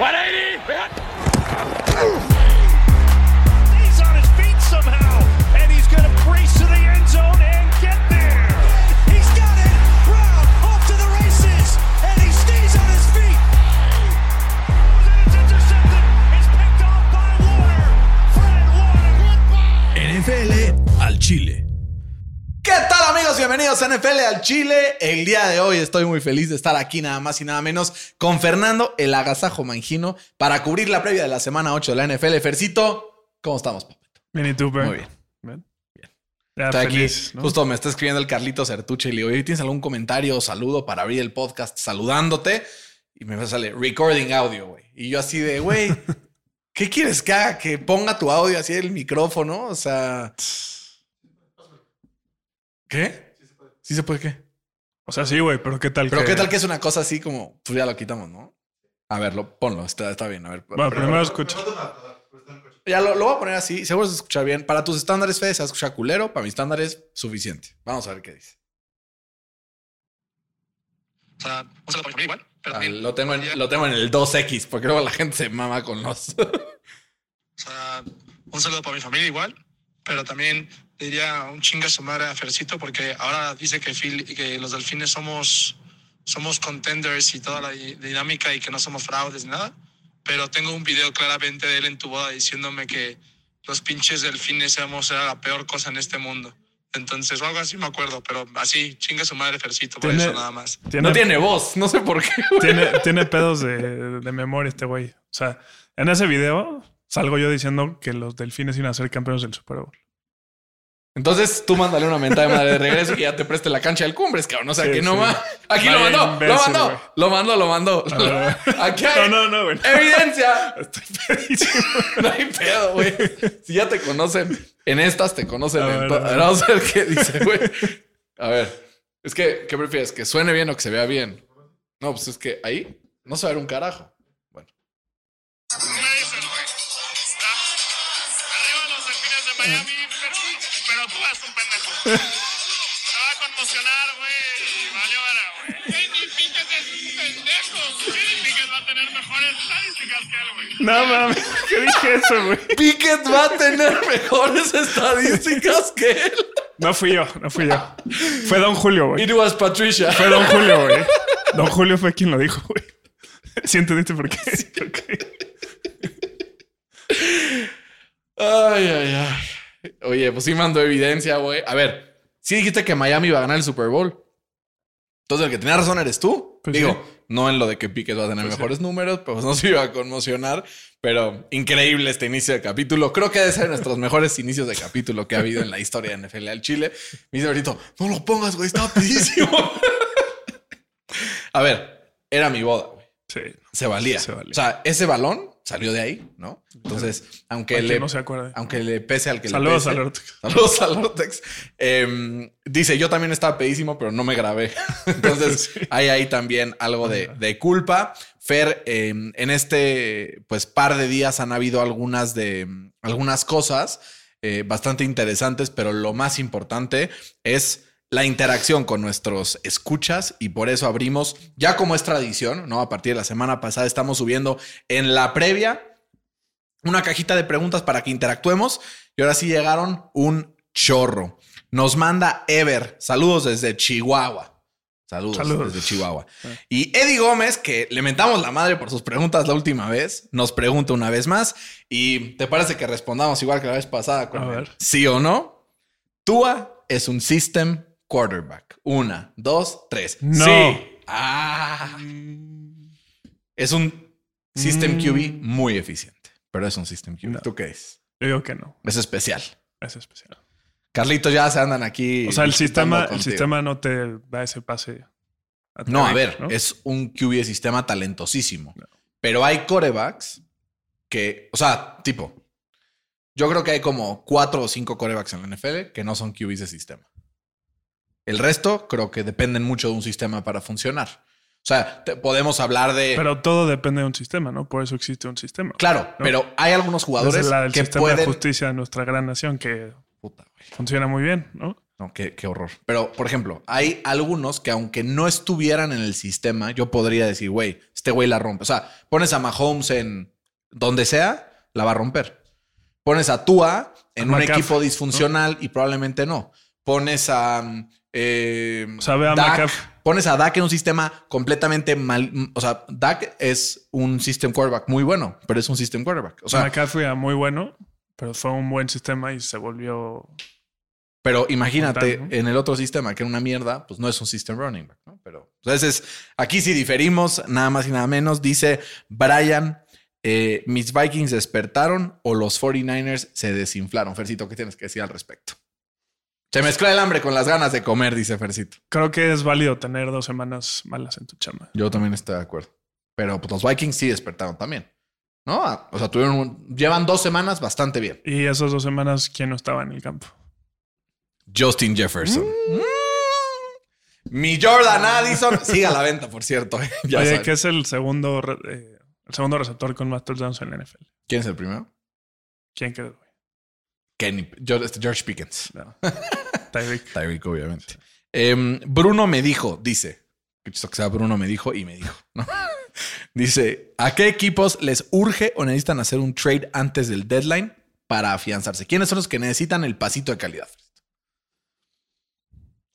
180! Bienvenidos a NFL al Chile. El día de hoy estoy muy feliz de estar aquí nada más y nada menos con Fernando el Agasajo Mangino para cubrir la previa de la semana 8 de la NFL. Fercito, ¿cómo estamos, papito? Bien, ¿y tú? Muy bien. Bien. Ya Está aquí, justo me está escribiendo el Carlito Certuche y le digo, "Oye, ¿tienes algún comentario o saludo para abrir el podcast saludándote? Y me sale recording audio, güey. Y yo así de, güey, ¿qué quieres que haga? Que ponga tu audio así el micrófono, o sea... ¿Qué? Sí se puede, ¿qué? O sea, sí, güey, pero ¿qué tal Pero que- qué tal que es una cosa así como, pues ya lo quitamos, ¿no? A ver, lo, ponlo, está, está bien. A ver, Bueno, primero escucha. ya lo, lo voy a poner así, seguro se escucha bien. Para tus estándares, Fede, se escucha culero. Para mis estándares, suficiente. Vamos a ver qué dice. O sea, un saludo para mi familia igual, pero Ah, también, lo, tengo en, lo tengo en el 2X, porque luego la gente se mama con los. o sea, un saludo para mi familia igual, pero también diría un chinga a su madre a Fercito porque ahora dice que, Phil, que los delfines somos, somos contenders y toda la di- dinámica y que no somos fraudes ni nada, pero tengo un video claramente de él en tu boda diciéndome que los pinches delfines éramos era la peor cosa en este mundo. Entonces, o algo así me acuerdo, pero así, chinga su madre Fercito, por Tiene- eso nada más. Tiene, no tiene voz, no sé por qué. güey. tiene, tiene pedos de, de memoria este güey. O sea, en ese video salgo yo diciendo que los delfines iban a ser campeones del Super Bowl. Entonces tú mándale una mentada de madre de regreso y ya te preste la cancha del Cumbres, cabrón. O sea, Sí, que no sí. va. Aquí Vaya lo mandó, lo mandó, lo mandó, lo mandó. Aquí hay No, no, no, güey. evidencia. Estoy. No hay pedo, güey. Si ya te conocen en estas, te conocen A en ver, todas. a ver. Vamos a ver qué dice, güey. A ver. Es que, ¿qué prefieres? ¿Que suene bien o que se vea bien? No, pues es que ahí no se va a ver un carajo. Bueno. ¿Qué me dicen, güey? Arriba los delfines de Miami, va a conmocionar, güey, y valió vera, güey. Kenny Pickett es un pendejo. Kenny Pickett va a tener mejores estadísticas que él, güey. No mames, ¿qué dije eso, güey? Pickett va a tener mejores estadísticas que él. No fui yo, no fui yo. Fue Don Julio, güey. It was Patricia. Fue Don Julio, güey. Don Julio fue quien lo dijo, güey. ¿Sí entendiste por qué? Ok. Ay, ay, ay. Oye, pues sí mandó evidencia, güey. A ver, sí dijiste que Miami iba a ganar el Super Bowl. Entonces el que tenía razón eres tú. Pues Digo, sí. no en lo de que Piquet va a tener Pues mejores números, pues no se iba a conmocionar. Pero increíble este inicio de capítulo. Creo que debe ser nuestros mejores inicios de capítulo que ha habido en la historia de NFL al Chile. Me dice ahorita, no lo pongas, güey, está pedísimo. a ver, era mi boda, güey. Sí. Se valía. Se valía. O sea, ese balón salió de ahí, ¿no? Entonces, aunque le, no se acuerde. aunque le pese al que Saludos le pese. Ortex. Saludos al Ortex. Em, dice, yo también estaba pedísimo, pero no me grabé. Entonces, hay ahí también algo de, de culpa. Fer, em, en este pues par de días han habido algunas de algunas cosas eh, bastante interesantes, pero lo más importante es la interacción con nuestros escuchas y por eso abrimos, ya como es tradición, ¿no? A partir de la semana pasada estamos subiendo en la previa una cajita de preguntas para que interactuemos y ahora sí llegaron un chorro. Nos manda Ever, saludos desde Chihuahua. Saludos, Saludos. desde Chihuahua. Y Eddie Gómez, que le mentamos la madre por sus preguntas la última vez, nos pregunta una vez más. ¿Y te parece que respondamos igual que la vez pasada con A ver. sí o no? Tua es un system quarterback. Una, dos, tres. No. Sí. Ah. Es un system Mm. QB muy eficiente, pero es un system QB. No. ¿Tú qué es? Yo digo que no. Es especial. Es especial. Carlitos ya se andan aquí. O sea, el sistema, el sistema no te da ese pase. No, a ver, ¿no? es un QB de sistema talentosísimo. Pero hay corebacks que, o sea, tipo, yo creo que hay como cuatro o cinco corebacks en la NFL que no son QBs de sistema. El resto creo que dependen mucho de un sistema para funcionar. O sea, te- podemos hablar de... Pero todo depende de un sistema, ¿no? Por eso existe un sistema. claro, ¿no? pero hay algunos jugadores Desde la del que sistema de pueden... justicia de nuestra gran nación que Puta, güey. funciona muy bien, ¿no? No, qué, qué horror. Pero, por ejemplo, hay algunos que aunque no estuvieran en el sistema, yo podría decir, güey, este güey la rompe. O sea, pones a Mahomes en donde sea, la va a romper. Pones a Tua en A un equipo disfuncional y probablemente no. Pones a... eh, O sea, ve a Dak, McCaffrey. pones a Dak en un sistema completamente mal. O sea, Dak es un system quarterback muy bueno, pero es un system quarterback. O sea, McCaffrey era muy bueno, pero fue un buen sistema y se volvió. Pero imagínate, en el otro sistema, que era una mierda, pues no es un system running back, ¿no? Pero entonces, aquí sí diferimos, nada más y nada menos. Dice Brian, eh, mis Vikings despertaron o los 49ers se desinflaron. Fercito, ¿qué tienes que decir al respecto? Se mezcla el hambre con las ganas de comer, dice Fercito. Creo que es válido tener dos semanas malas en tu chamba. Yo también estoy de acuerdo. Pero pues, los Vikings sí despertaron también. ¿No? Ah, O sea, tuvieron un- llevan dos semanas bastante bien. Y esas dos semanas, ¿quién no estaba en el campo? Justin Jefferson. Mm. Mi Jordan Addison. Sigue a la venta, por cierto. eh. Ya Oye, que es el segundo, eh, el segundo receptor con más touchdowns en la NFL. ¿Quién es el primero? ¿Quién güey? Kenny, este, George Pickens. No. Tyreek. Tyreek, obviamente. Em, Bruno me dijo, dice, que sea Bruno me dijo y me dijo, ¿no? dice, ¿a qué equipos les urge o necesitan hacer un trade antes del deadline para afianzarse? ¿Quiénes son los que necesitan el pasito de calidad?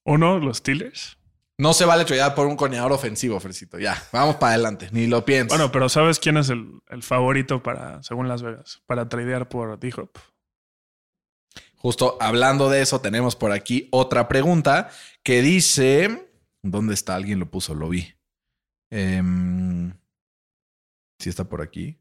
Uno, los Steelers. No se vale tradear por un coordinador ofensivo, Fercito. Ya, vamos para adelante. Ni lo pienses. Bueno, pero ¿sabes quién es el, el favorito para, según Las Vegas, para tradear por D-Hop? Justo hablando de eso, tenemos por aquí otra pregunta que dice: ¿Dónde está? Alguien lo puso, lo vi. Em, sí está por aquí.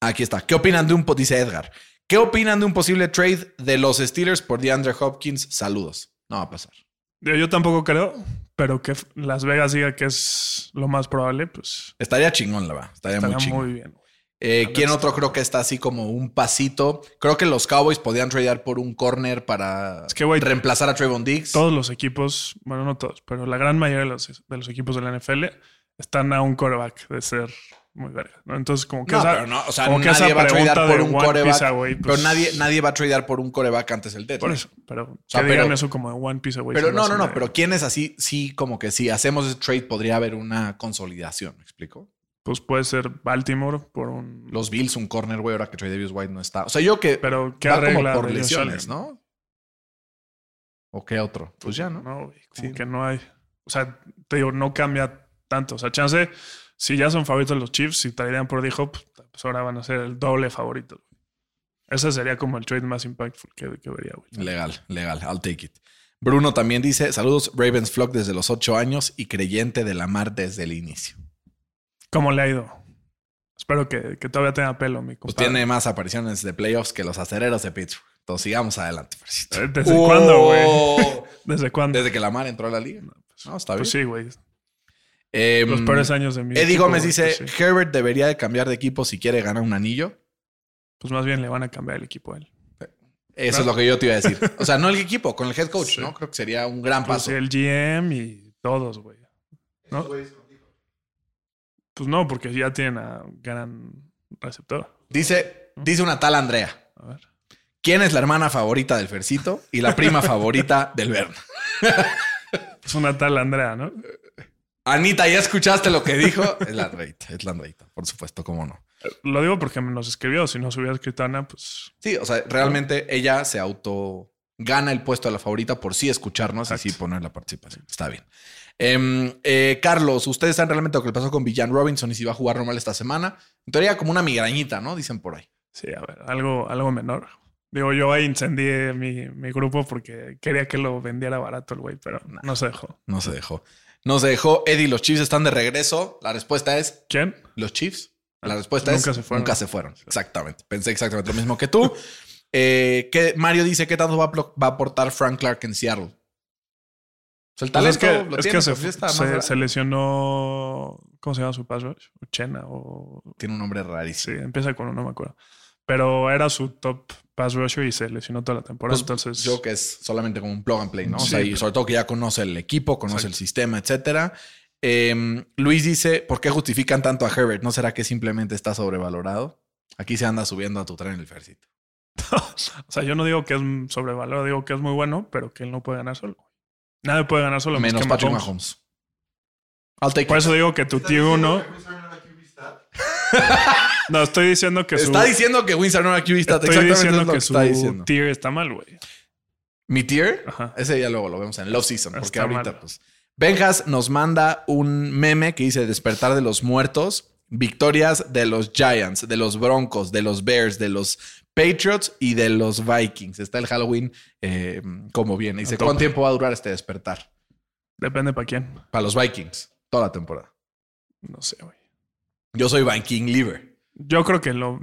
Aquí está. ¿Qué opinan de un dice Edgar? ¿Qué opinan de un posible trade de los Steelers por DeAndre Hopkins? Saludos. No va a pasar. Yo, tampoco creo, pero que Las Vegas diga que es lo más probable, pues Estaría chingón, la verdad. Estaría, estaría muy chingón. muy bien. Eh, ¿Quién otro creo que está así como un pasito? Creo que los Cowboys podían tradear por un corner para Es que, reemplazar a Trayvon Diggs. Todos los equipos, bueno, no todos, pero la gran mayoría de los, de los equipos de la NFL están a un quarterback de ser muy verga. ¿no? Entonces, como que No, esa, pero no, o sea, como que nadie esa va a tradear por un coreback. Piece Away, pero pues, nadie, nadie va a tradear por un coreback antes del deadline. Por eso, pero sea, que digan eso como de One Piece Away. Pero no, no, no, pero ¿quién es así? Sí, como que si hacemos ese trade podría haber una consolidación, ¿me explico? Pues puede ser Baltimore por un. Los Bills, un corner, güey, ahora que Trey Davis White no está. O sea, yo que pero ¿qué va como arregla por lesiones? ¿no? ¿O qué otro? Pues ya, ¿no? No, güey, como Sí. que no hay. O sea, te digo, no cambia tanto. O sea, chance, si ya son favoritos los Chiefs, si traerían por D-Hop, pues ahora van a ser el doble favorito. Ese sería como el trade más impactful que, que vería, güey. Legal, legal. I'll take it. Bruno también dice: Saludos, Ravens Flock desde los ocho años y creyente de la mar desde el inicio. ¿Cómo le ha ido? Espero que, que todavía tenga pelo, mi Pues compadre. tiene más apariciones de playoffs que los acereros de Pittsburgh. Entonces sigamos adelante, Fercito. Eh, ¿Desde cuándo, güey? Oh. ¿Desde cuándo? Desde que la mar entró a la liga. No, está bien. Pues sí, güey. Em, Los peores años de mi Eddie equipo, Gómez dice: pues sí. Herbert debería de cambiar de equipo si quiere ganar un anillo. Pues más bien le van a cambiar el equipo a él. Eso es lo que yo te iba a decir. O sea, no el equipo, con el head coach, Sí. ¿no? Creo que sería un gran Pues paso. el GM y todos, güey. ¿No? Pues no, porque ya tienen a gran receptor. Dice, dice una tal Andrea. A ver. ¿Quién es la hermana favorita del Fercito y la prima favorita del Berna? Es una tal Andrea, ¿no? Anita, ¿ya escuchaste lo que dijo? Es la Andreita, es la Andreita, por supuesto, cómo no. Lo digo porque me nos escribió. Si no se hubiera escrito Ana, pues Sí, o sea, realmente ella se auto gana el puesto de la favorita por sí escucharnos y sí poner la participación. Está bien. Em, eh, Carlos, ¿ustedes saben realmente lo que le pasó con Villan Robinson y si va a jugar normal esta semana? En teoría, como una migrañita, ¿no? Dicen por ahí. sí, a ver, algo, algo menor. Digo, yo ahí incendié mi, mi grupo porque quería que lo vendiera barato el güey, pero no se dejó. No se dejó. No se dejó. Eddie, los Chiefs están de regreso. La respuesta es ¿Quién? los Chiefs. La respuesta Nunca es se fueron. nunca se fueron. Exactamente. Pensé exactamente lo mismo que tú. Eh, que Mario dice qué tanto va a, plo- va a aportar Frank Clark en Seattle. Pues el Pues talento es que, lo es tiene, que se, sí más se- lesionó. ¿Cómo se llama su pass rush? Uchena o. Tiene un nombre Sí, rarísimo. empieza con uno, no me acuerdo. Pero era su top pass rusher y se lesionó toda la temporada. Pues, entonces, yo que es solamente como un plug and play, ¿no? O Sí, sea, y sobre todo que ya conoce el equipo, conoce Exacto. el sistema, etcétera. Eh, Luis dice, ¿por qué justifican tanto a Herbert? ¿No será que simplemente está sobrevalorado? Aquí se anda subiendo a tu tren el Fercito. o sea, yo no digo que es sobrevalorado, digo que es muy bueno, pero que él no puede ganar solo. Nadie puede ganar solo. Menos que Patrick Mahomes. Mahomes. I'll take Por it. eso digo que tu tier 1. No, estoy diciendo que su. Está diciendo que Winston no era QB stat. Estoy Exactamente diciendo es lo que que su está diciendo. tier está mal, güey. Mi tier, Ajá. ese ya luego lo vemos en Love Season, porque Está ahorita, mal. pues. Benjas nos manda un meme que dice despertar de los muertos, victorias de los Giants, de los Broncos, de los Bears, de los Patriots y de los Vikings. Está el Halloween eh, como viene. Dice, A. ¿cuánto tiempo va a durar este despertar? Depende para quién. Para los Vikings, toda la temporada. No sé, güey. Yo soy Viking Liver. Yo creo que lo.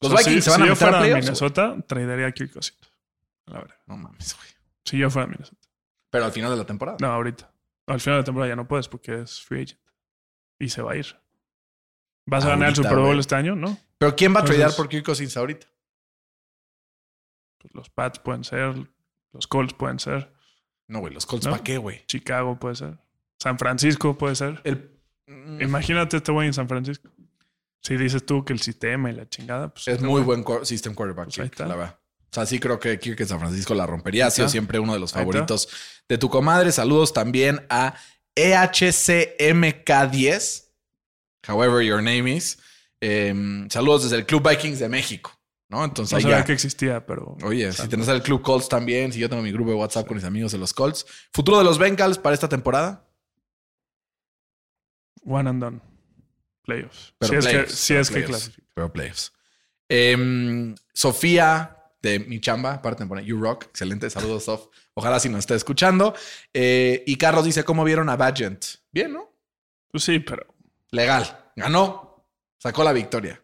Los o sea, Vikings si, se van si a yo meter a fuera de playoffs, Minnesota, tradería a Kirk Cousins. La verdad. No mames, güey. Si yo fuera de Minnesota. Pero al final de la temporada. No, ahorita. Al final de la temporada ya no puedes porque es free agent. Y se va a ir. ¿Vas a ganar el Super Bowl este año? No. Pero ¿quién va a Entonces- tradear por Kirk Cousins ahorita? Pues los Pats pueden ser. Los Colts pueden ser. No, güey, los Colts, ¿No? ¿para qué, güey? Chicago puede ser. San Francisco puede ser. El... Mm, Imagínate este güey en San Francisco. Si dices tú que el sistema y la chingada, pues. Es este muy güey- buen system quarterback, Pues Kirk, la verdad. O sea, sí creo que Kirk en San Francisco la rompería. Ha sido siempre uno de los favoritos de tu comadre. Saludos también a E EHCMK10, however your name is. Em, saludos desde el Club Vikings de México, ¿no? Entonces No ahí sabía ya. que existía, pero. Oye, si tenés el Club Colts también, si yo tengo mi grupo de WhatsApp con mis amigos de los Colts. ¿Futuro de los Bengals para esta temporada? One and done. Playoffs. Pero si es que, playoffs, si pero es que playoffs, clasifica. Pero playoffs. Em, Sofía de mi chamba, aparte me pone You Rock. Excelente, saludos, Sof. Ojalá si nos esté escuchando. Eh, y Carlos dice: ¿Cómo vieron a Badgent? Bien, ¿no? Pues sí, pero. Legal. Ganó. Sacó la victoria.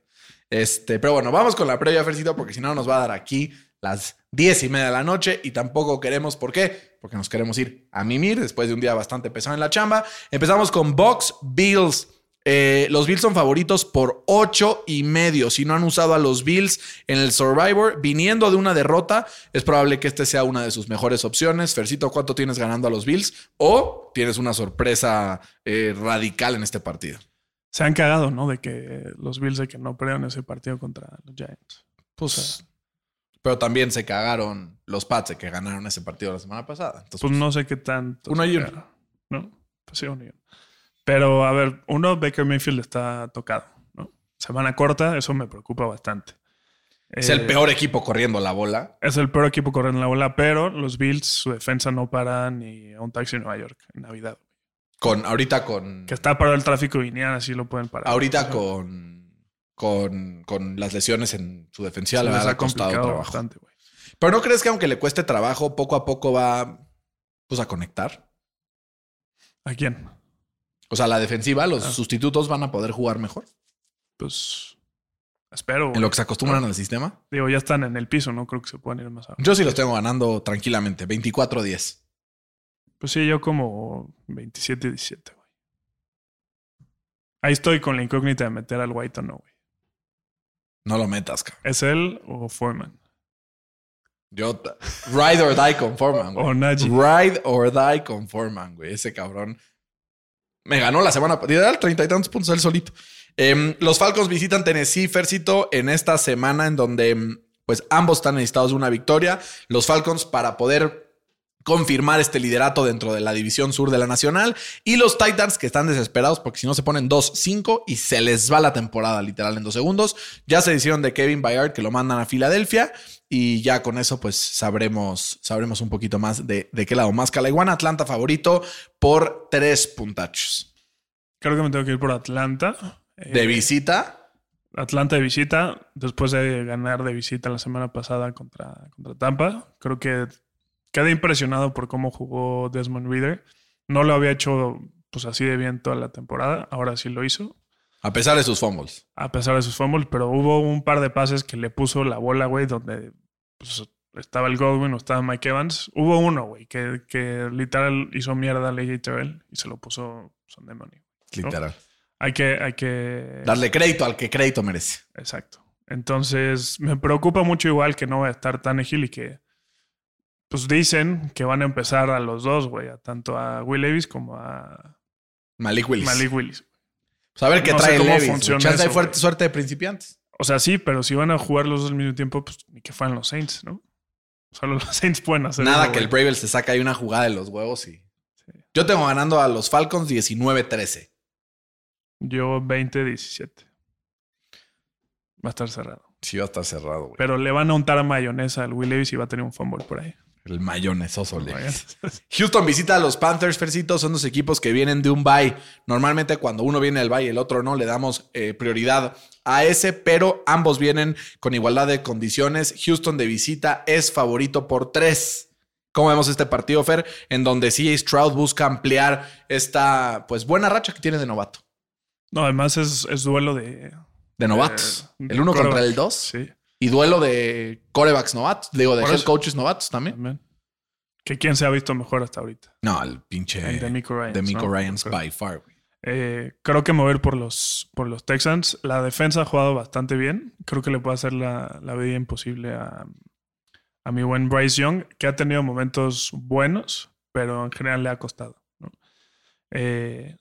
Este, pero bueno, vamos con la previa, Fercito, porque si no nos va a dar aquí las diez y media de la noche y tampoco queremos, ¿por qué? Porque nos queremos ir a mimir después de un día bastante pesado en la chamba. Empezamos con Box Bills. Eh, los Bills son favoritos por ocho y medio. Si no han usado a los Bills en el Survivor, viniendo de una derrota, es probable que este sea una de sus mejores opciones. Fercito, ¿cuánto tienes ganando a los Bills? O tienes una sorpresa eh, radical en este partido. Se han cagado, ¿no? De que los Bills de que no perdieron ese partido contra los Giants. Pues, pero también se cagaron los Pats de que ganaron ese partido la semana pasada. Entonces, Pues no sé qué tanto. Uno y uno. ¿No? Pues sí, uno y uno. Pero a ver, uno, Baker Mayfield está tocado, ¿no? Semana corta, eso me preocupa bastante. es Eh, el peor equipo corriendo la bola. Es el peor equipo corriendo la bola, pero los Bills, su defensa no para ni a un taxi en Nueva York en Navidad. Con, ahorita con. Que está parado el tráfico y ni así lo pueden parar. Ahorita con, con. con las lesiones en su defensiva les ha costado trabajo. bastante, güey. Pero no crees que aunque le cueste trabajo, poco a poco va pues a conectar. ¿A quién? O sea, la defensiva, los Ah. sustitutos van a poder jugar mejor. Pues espero. En lo que se acostumbran al sistema. Digo, ya están en el piso, no creo que se puedan ir más abajo. Yo sí los tengo ganando tranquilamente. 24-10. Pues sí, yo como 27-17, güey. Ahí estoy con la incógnita de meter al White o no, güey. No lo metas, cabrón. ¿Es él o Foreman? Yo. Ride or die con Foreman, güey. O Najee. Ride or die con Foreman, güey. Ese cabrón. Me ganó la semana pasada. Treinta y tantos puntos él solito. Em, los Falcons visitan Tennessee, Fercito, en esta semana en donde pues ambos están necesitados de una victoria. Los Falcons para poder confirmar este liderato dentro de la división sur de la nacional. Y los Titans que están desesperados porque si no se ponen 2-5 y se les va la temporada literal en dos segundos. Ya se hicieron de Kevin Bayard que lo mandan a Filadelfia. Y ya con eso, pues sabremos, sabremos un poquito más de, de qué lado más. Calaiguana, Atlanta favorito por tres puntachos. Creo que me tengo que ir por Atlanta. De Eh, visita, Atlanta de visita, después de ganar de visita la semana pasada contra, contra Tampa. Creo que quedé impresionado por cómo jugó Desmond Reader. No lo había hecho pues así de bien toda la temporada. Ahora sí lo hizo. a pesar de sus fumbles. a pesar de sus fumbles, pero hubo un par de pases que le puso la bola, güey, donde pues, estaba el Godwin o estaba Mike Evans. Hubo uno, güey, que, que literal hizo mierda a AJ Terrell y se lo puso son demonio. Literal. Hay que, hay que. Darle crédito al que crédito merece. Exacto. Entonces, me preocupa mucho igual que no va a estar tan ágil y que. Pues dicen que van a empezar a los dos, güey, a tanto a Will Levis como a Malik Willis. Malik Willis. Pues a ver qué No sé trae cómo Levis. funciona Chance eso, fuerte suerte de principiantes. O sea, sí, pero si van a jugar los dos al mismo tiempo, pues ni que fueran los Saints, ¿no? Solo los Saints pueden hacer Nada eso, que el güey. Bravel se saca ahí una jugada de los huevos y. Yo tengo ganando a los Falcons 19-13. Yo 20-17. Va a estar cerrado. Sí, va a estar cerrado, güey. Pero le van a untar a mayonesa al Will Levis y va a tener un fumble por ahí. El mayonesoso Levis. Houston visita a los Panthers, Fercito. Son dos equipos que vienen de un bye. Normalmente, cuando uno viene del bye y el otro no, le damos eh, prioridad a ese, pero ambos vienen con igualdad de condiciones. Houston de visita es favorito por tres. ¿Cómo vemos este partido, Fer? En donde CJ Stroud busca ampliar esta pues buena racha que tiene de novato. No, además es, es duelo de. De novatos. De el uno contra el dos. Sí, Y duelo de corebacks novatos. Digo, de Por head eso. coaches novatos también. también. Que quién se ha visto mejor hasta ahorita. No, el pinche El D'Amico Ryans, D'Amico ¿no? Creo. by far. Eh, creo que mover por los, por los Texans. La defensa ha jugado bastante bien. Creo que le puede hacer la, la vida imposible a, a mi buen Bryce Young, que ha tenido momentos buenos, pero en general le ha costado. ¿no? Eh,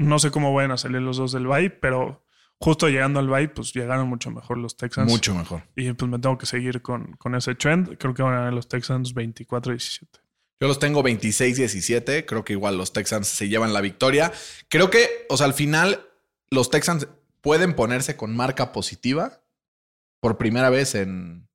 no sé cómo vayan a salir los dos del bye, pero justo llegando al bye, pues llegaron mucho mejor los Texans. Mucho mejor. Y pues me tengo que seguir con, con ese trend. Creo que van a ganar los Texans 24-17. Yo los tengo 26-17. Creo que igual los Texans se llevan la victoria. Creo que, o sea, al final, los Texans pueden ponerse con marca positiva por primera vez en.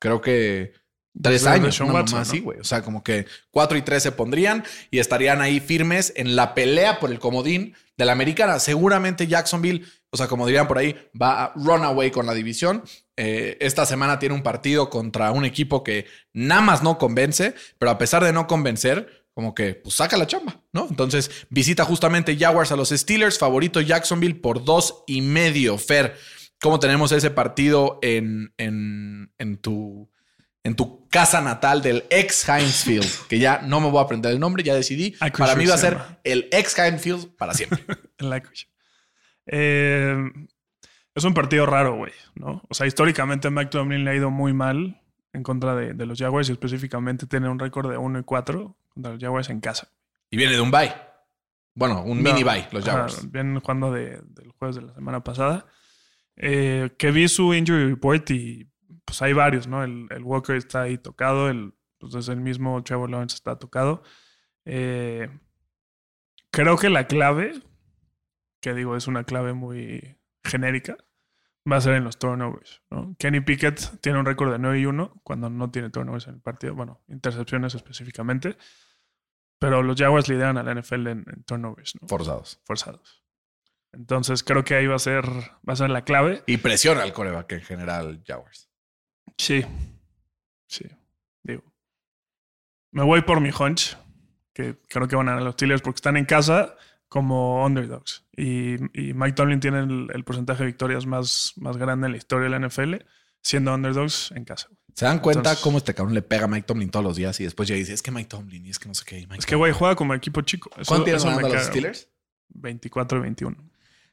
Creo que. Tres Desde años, una Watson, mamá ¿no? así, güey. O sea, como que 4 y 3 se pondrían y estarían ahí firmes en la pelea por el comodín de la americana. Seguramente Jacksonville, o sea, como dirían por ahí, va a run away con la división. Eh, esta semana tiene un partido contra un equipo que nada más no convence, pero a pesar de no convencer, como que pues saca la chamba, ¿no? Entonces visita justamente Jaguars a los Steelers, favorito Jacksonville por dos y medio. Fer, ¿cómo tenemos ese partido en, en, en tu en tu casa natal del ex Heinz Field, que ya no me voy a aprender el nombre, ya decidí. Para mí va a se ser el ex Heinz Field para siempre. Eh, es un partido raro, güey, ¿no? O sea, históricamente Mike Tomlin le ha ido muy mal en contra de, de los Jaguars y específicamente tiene un récord de 1 y 4 contra los Jaguars en casa. y viene de un bye. Bueno, un No, mini bye, los ajá, Jaguars. Vienen jugando de- del jueves de la semana pasada. Eh, que vi su injury report y pues hay varios, ¿no? El, el Walker está ahí tocado, el, pues es el mismo Trevor Lawrence está tocado. Eh, creo que la clave, que digo es una clave muy genérica, va a ser en los turnovers, ¿no? Kenny Pickett tiene un récord de 9 y 1 cuando no tiene turnovers en el partido, bueno, intercepciones específicamente, pero los Jaguars lideran a la NFL en, en turnovers, ¿no? Forzados. forzados. Entonces creo que ahí va a ser, va a ser la clave. Y presiona al coreback en general, Jaguars. Sí. Sí. Digo. Me voy por mi hunch, que creo que van a ganar los Steelers porque están en casa como underdogs. Y, y Mike Tomlin tiene el, el porcentaje de victorias más, más grande en la historia de la NFL, siendo underdogs en casa. ¿Se dan cuenta Entonces- cómo este cabrón le pega a Mike Tomlin todos los días y después ya dice, es que Mike Tomlin y es que no sé qué. Mike Es que, güey, juega como equipo chico. Eso, ¿Cuánto tienes ganando a los. Steelers? 24 y 21.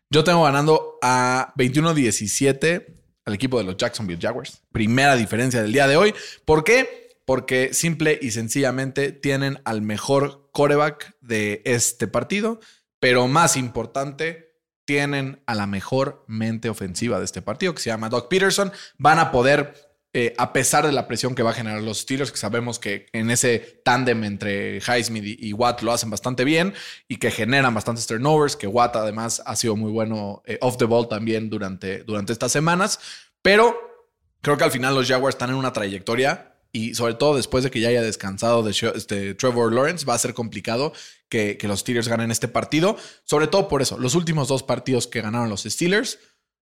Yo tengo ganando a 21-17 al equipo de los Jacksonville Jaguars. Primera diferencia del día de hoy. ¿Por qué? Porque simple y sencillamente tienen al mejor coreback de este partido, pero más importante, tienen a la mejor mente ofensiva de este partido, que se llama Doug Peterson. Van a poder eh, a pesar de la presión que va a generar los Steelers, que sabemos que en ese tándem entre Highsmith y, Watt lo hacen bastante bien y que generan bastantes turnovers, que Watt además ha sido muy bueno eh, off the ball también durante, durante estas semanas, pero creo que al final los Jaguars están en una trayectoria y sobre todo después de que ya haya descansado de este, Trevor Lawrence, va a ser complicado que, que los Steelers ganen este partido, sobre todo por eso, los últimos dos partidos que ganaron los Steelers,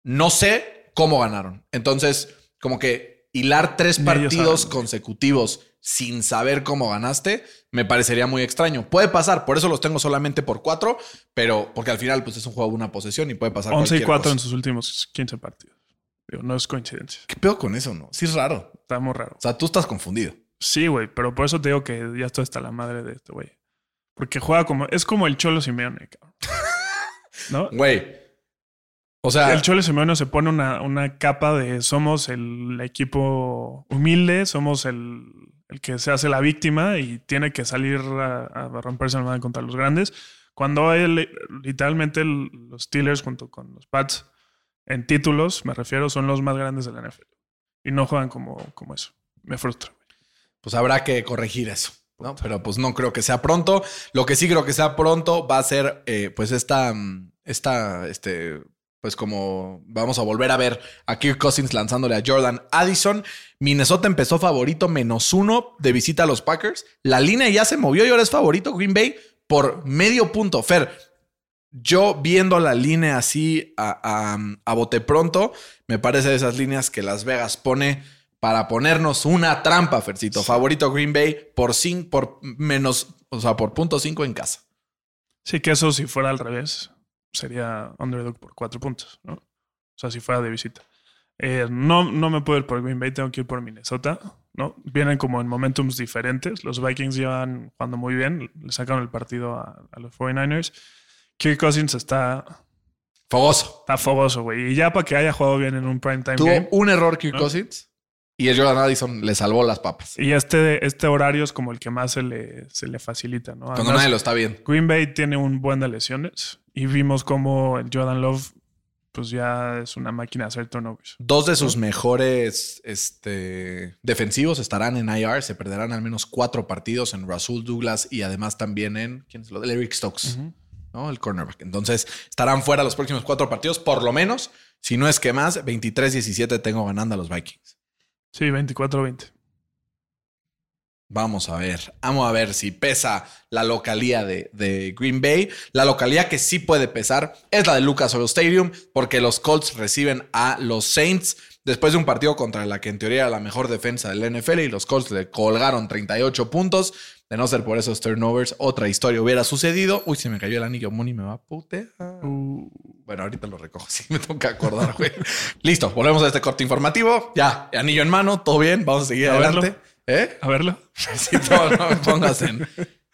no sé cómo ganaron. Entonces, como que hilar tres partidos consecutivos sin saber cómo ganaste, me parecería muy extraño. Puede pasar, por eso los tengo solamente por cuatro, pero porque al final pues es un juego de una posesión y puede pasar 11 y cualquier 4 en sus últimos 15 partidos. Digo, no es coincidencia. ¿Qué pedo con eso, no? Sí es raro. Está muy raro. O sea, tú estás confundido. Sí, güey, pero por eso te digo que ya estoy hasta la madre de este güey. Porque juega como. Es como el Cholo Simeone, cabrón. ¿No? Güey. O sea, El Cholo Simeone se pone una, una capa de somos el equipo humilde, somos el, el que se hace la víctima y tiene que salir a, a romperse la madre contra los grandes. Cuando él, literalmente los Steelers junto con los Pats en títulos, me refiero, son los más grandes de la NFL. Y no juegan como, como eso. Me frustra. Pues habrá que corregir eso. ¿no? Pero pues no creo que sea pronto. Lo que sí creo que sea pronto va a ser eh, pues esta, esta, este, pues como vamos a volver a ver a Kirk Cousins lanzándole a Jordan Addison. Minnesota empezó favorito menos uno de visita a los Packers. La línea ya se movió y ahora es favorito Green Bay por medio punto. Fer, yo viendo la línea así a, a, a bote pronto, me parece de esas líneas que Las Vegas pone para ponernos una trampa, Fercito. Favorito Green Bay por, cinco, por menos, o sea, por punto cinco en casa. Sí, que eso si fuera al revés, sería underdog por cuatro puntos, ¿no? O sea, si fuera de visita. Eh, no, no me puedo ir por Green Bay, tengo que ir por Minnesota, ¿no? Vienen como en momentums diferentes. Los Vikings llevan jugando muy bien, le sacaron el partido a, a los 49ers. Kirk Cousins está Fogoso. Está fogoso, güey. Y ya para que haya jugado bien en un primetime Tuvo game. un error Kirk ¿No? Cousins y el Jordan Addison le salvó las papas. Y este, este horario es como el que más se le, se le facilita, ¿no? Cuando Además, nadie lo está viendo. Green Bay tiene un buen de lesiones y vimos como el Jordan Love pues ya es una máquina de hacer turnovers. Dos de sus mejores este, defensivos estarán en IR. Se perderán al menos cuatro partidos en Rasul Douglas y además también en ¿quién es lo del Eric Stokes, ¿no? El cornerback. Entonces estarán fuera los próximos cuatro partidos, por lo menos. Si no es que más, 23-17 tengo ganando a los Vikings. Sí, 24-20. Vamos a ver, vamos a ver si pesa la localía de, de, Green Bay. La localía que sí puede pesar es la de Lucas Oil Stadium, porque los Colts reciben a los Saints después de un partido contra la que en teoría era la mejor defensa del NFL y los Colts le colgaron 38 puntos. De no ser por esos turnovers, otra historia hubiera sucedido. Uy, se me cayó el anillo, Moni me va a putear. Uh, Bueno, ahorita lo recojo, sí me tengo que acordar, güey. Listo, volvemos a este corte informativo. Ya, anillo en mano, todo bien, vamos a seguir A adelante. verlo. ¿Eh? a verlo. Sí, no, no me pongas en.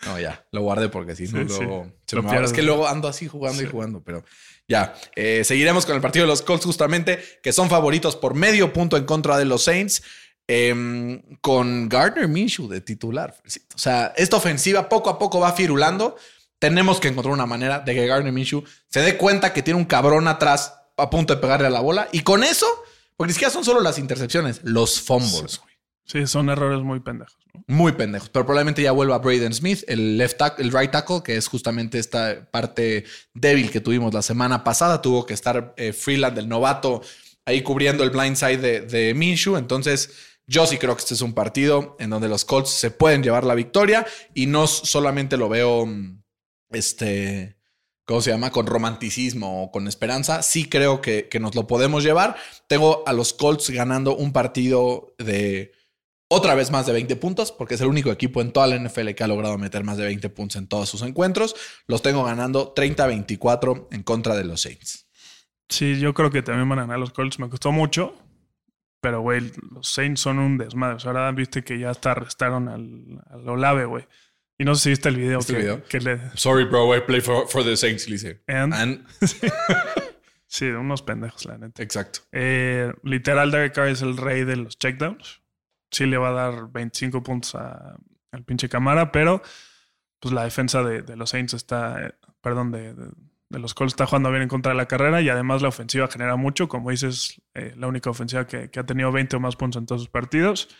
No, ya, lo guardé porque si no, Sí, luego. sí. Lo. Es que luego ando así jugando y Sí. jugando, pero ya. Eh, seguiremos con el partido de los Colts, justamente, que son favoritos por medio punto en contra de los Saints. Em, con Gardner Minshew de titular. O sea, esta ofensiva poco a poco va firulando. Tenemos que encontrar una manera de que Gardner Minshew se dé cuenta que tiene un cabrón atrás a punto de pegarle a la bola. Y con eso, porque ni siquiera son solo las intercepciones, los fumbles. Sí, son errores muy pendejos. ¿no? Muy pendejos. Pero probablemente ya vuelva Braden Smith, el left tackle, el right tackle, que es justamente esta parte débil que tuvimos la semana pasada. Tuvo que estar eh, Freeland, el novato, ahí cubriendo el blind side de, de Minshew. Entonces, yo sí creo que este es un partido en donde los Colts se pueden llevar la victoria y no solamente lo veo, mm, este, ¿cómo se llama? Con romanticismo o con esperanza. Sí creo que, que nos lo podemos llevar. Tengo a los Colts ganando un partido de otra vez más de 20 puntos, porque es el único equipo en toda la NFL que ha logrado meter más de 20 puntos en todos sus encuentros. Los tengo ganando 30-24 en contra de los Saints. Sí, yo creo que también van a ganar los Colts. Me costó mucho. Pero, güey, los Saints son un desmadre. O sea, ahora viste que ya hasta arrestaron al, al Olave, güey. Y no sé si viste el video. ¿Viste que, el video? que le... Sorry, bro, I play for, for the Saints, dice. And- And- Sí, unos pendejos, la neta. exacto. Eh, literal, Derek Carr es el rey de los checkdowns. Sí le va a dar 25 puntos a- al pinche Camara, pero pues la defensa de, de los Saints está, eh, perdón, de, de- de los Colts está jugando bien en contra de la carrera y además la ofensiva genera mucho. Como dices, eh, la única ofensiva que, ha tenido 20 o más puntos en todos sus partidos.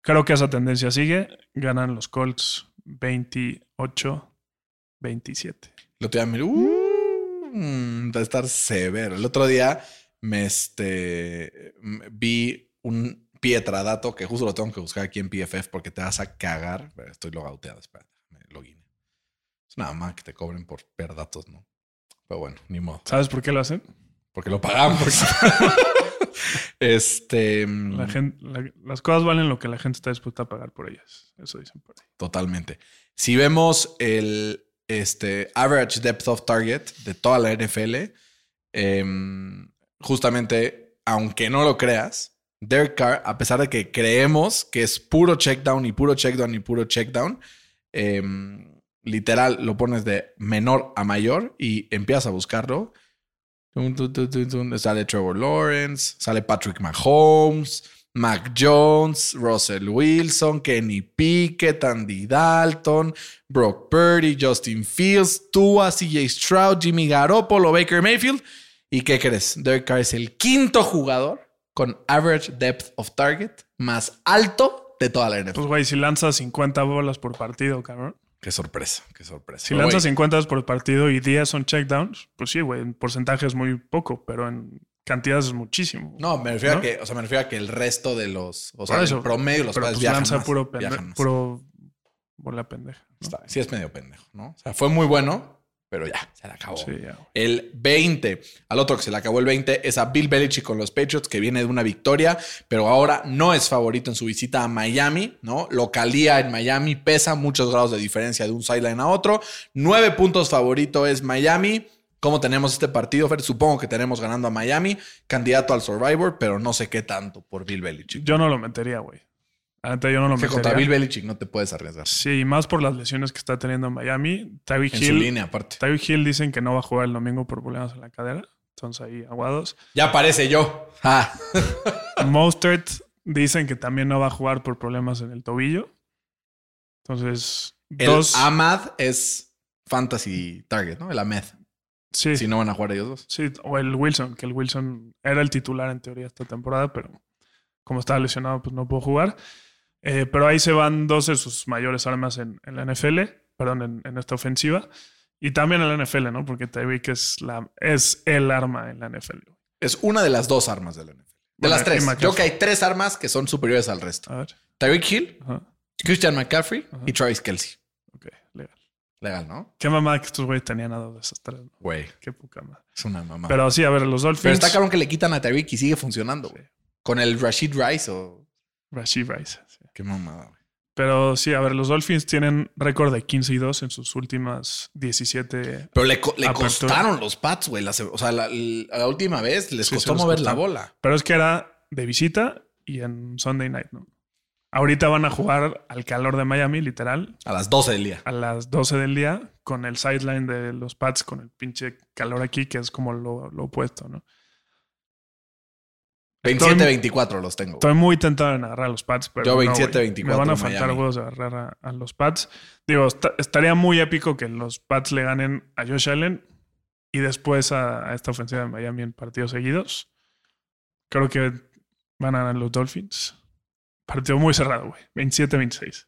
Creo que esa tendencia sigue. Ganan los Colts 28-27. Lo te me uh, va a estar severo. El otro día me este, vi un Pietradato que justo lo tengo que buscar aquí en PFF porque te vas a cagar. Estoy logauteado, espera, me login. Es nada más que te cobren por ver datos, ¿no? Pero bueno, ni modo. ¿Sabes por qué lo hacen? Porque lo pagamos. este. mm, La gente, la- las cosas valen lo que la gente está dispuesta a pagar por ellas. Eso dicen por ahí. Totalmente. Si vemos el este, average depth of target de toda la NFL, em, justamente, aunque no lo creas, Derek Carr, a pesar de que creemos que es puro checkdown y puro checkdown y puro checkdown, em, literal lo pones de menor a mayor y empiezas a buscarlo. Sale Trevor Lawrence, sale Patrick Mahomes, Mac Jones, Russell Wilson, Kenny Pickett, Andy Dalton, Brock Purdy, Justin Fields, Tua, CJ Stroud, Jimmy Garoppolo, Baker Mayfield. ¿Y qué crees? Derek Carr es el quinto jugador con average depth of target más alto de toda la NFL. Pues, güey, si lanza 50 bolas por partido, cabrón. Qué sorpresa, qué sorpresa. Si Pero, lanza güey, 50 por partido y 10 son checkdowns, pues sí, güey, en porcentaje es muy poco, pero en cantidades es muchísimo. No, me refiero ¿No? a que, o sea, me refiero a que el resto de los, o sea, Por el eso. promedio los pero pues viajan lanza más, puro, viajan más. puro bola pendeja. ¿no? Está- sí es medio pendejo, ¿no? O sea, fue muy bueno, pero ya, se le acabó. Sí, ya, güey. El 20. Al otro que se le acabó el 20 es a Bill Belichick con los Patriots, que viene de una victoria, pero ahora no es favorito en su visita a Miami, ¿no? Localía en Miami, pesa muchos grados de diferencia de un sideline a otro. Nueve puntos favorito es Miami. ¿Cómo tenemos este partido, Fer? Supongo que tenemos ganando a Miami, candidato al Survivor, pero no sé qué tanto por Bill Belichick. Yo no lo metería, güey. Neta, yo no lo contra. Bill Belichick no te puedes arriesgar. Sí, más por las lesiones que está teniendo en Miami. Tyreek En su Hill, línea, aparte. Hill dicen que no va a jugar el domingo por problemas en la cadera. Entonces ahí aguados. Ya aparece yo. Ah. Mostert dicen que también no va a jugar por problemas en el tobillo. Entonces, El dos. Ahmad es Fantasy Target, ¿no? El Ahmed. sí, Si no van a jugar ellos dos. sí, o el Wilson, que el Wilson era el titular en teoría esta temporada, pero como estaba lesionado, pues no pudo jugar. Eh, pero ahí se van dos de sus mayores armas en, en la NFL, perdón, en, en esta ofensiva. Y también en la NFL, ¿no? Porque Tyreek es, la, es el arma en la NFL. Es una de las dos armas de la NFL. De Bueno, las tres. Yo McCaffrey. que hay tres armas que son superiores al resto. A ver. Tyreek Hill, Ajá. Christian McCaffrey Ajá. y Travis Kelsey. Ok, legal. Legal, ¿no? Qué mamada que estos güeyes tenían a dos de esas tres. ¿no? Güey, Qué poca madre. es una mamá. Pero sí, a ver, los Pero Dolphins. está cabrón que le quitan a Tyreek y sigue funcionando, güey. Con el Rashid Rice o... Rashid Rice. Qué mamada, güey. Pero sí, a ver, los Dolphins tienen récord de 15 y 2 en sus últimas 17. Pero le, co- le costaron los Pats, güey. O sea, la, la última vez les Sí, costó mover la bola. Pero es que era de visita y en Sunday night, ¿no? Ahorita van a jugar al calor de Miami, literal, A las 12 del día. a las 12 del día, con el sideline de los Pats, con el pinche calor aquí, que es como lo, lo opuesto, ¿no? 27-24 los tengo. Estoy muy tentado en agarrar a los Pats, pero. Yo no, güey. 27-24 Me van a faltar huevos de agarrar a, a los Pats. Digo, esta- estaría muy épico que los Pats le ganen a Josh Allen y después a, a esta ofensiva de Miami en partidos seguidos. Creo que van a ganar los Dolphins. Partido muy cerrado, güey. 27-26.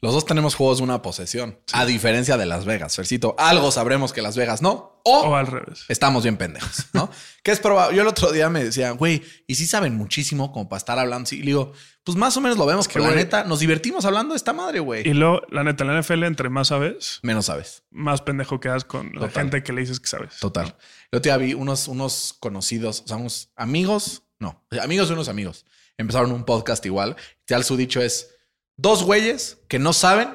Los dos tenemos juegos de una posesión. A diferencia de Las Vegas, Fercito. Algo sabremos que Las Vegas no. O O al revés. estamos bien pendejos, ¿no? que es probable. Yo el otro día me decía, güey, ¿y si saben muchísimo como para estar hablando? Sí, y le digo, pues más o menos lo vemos, que, pero la güey- neta, nos divertimos hablando de esta madre, güey. Y luego, la neta, en la NFL, entre más sabes, Menos sabes. más pendejo quedas con la Total. gente que le dices que sabes. Total. El otro día vi unos, unos conocidos, o sea, unos amigos, no, amigos de unos amigos. Empezaron un podcast igual. Tal su dicho es dos güeyes que no saben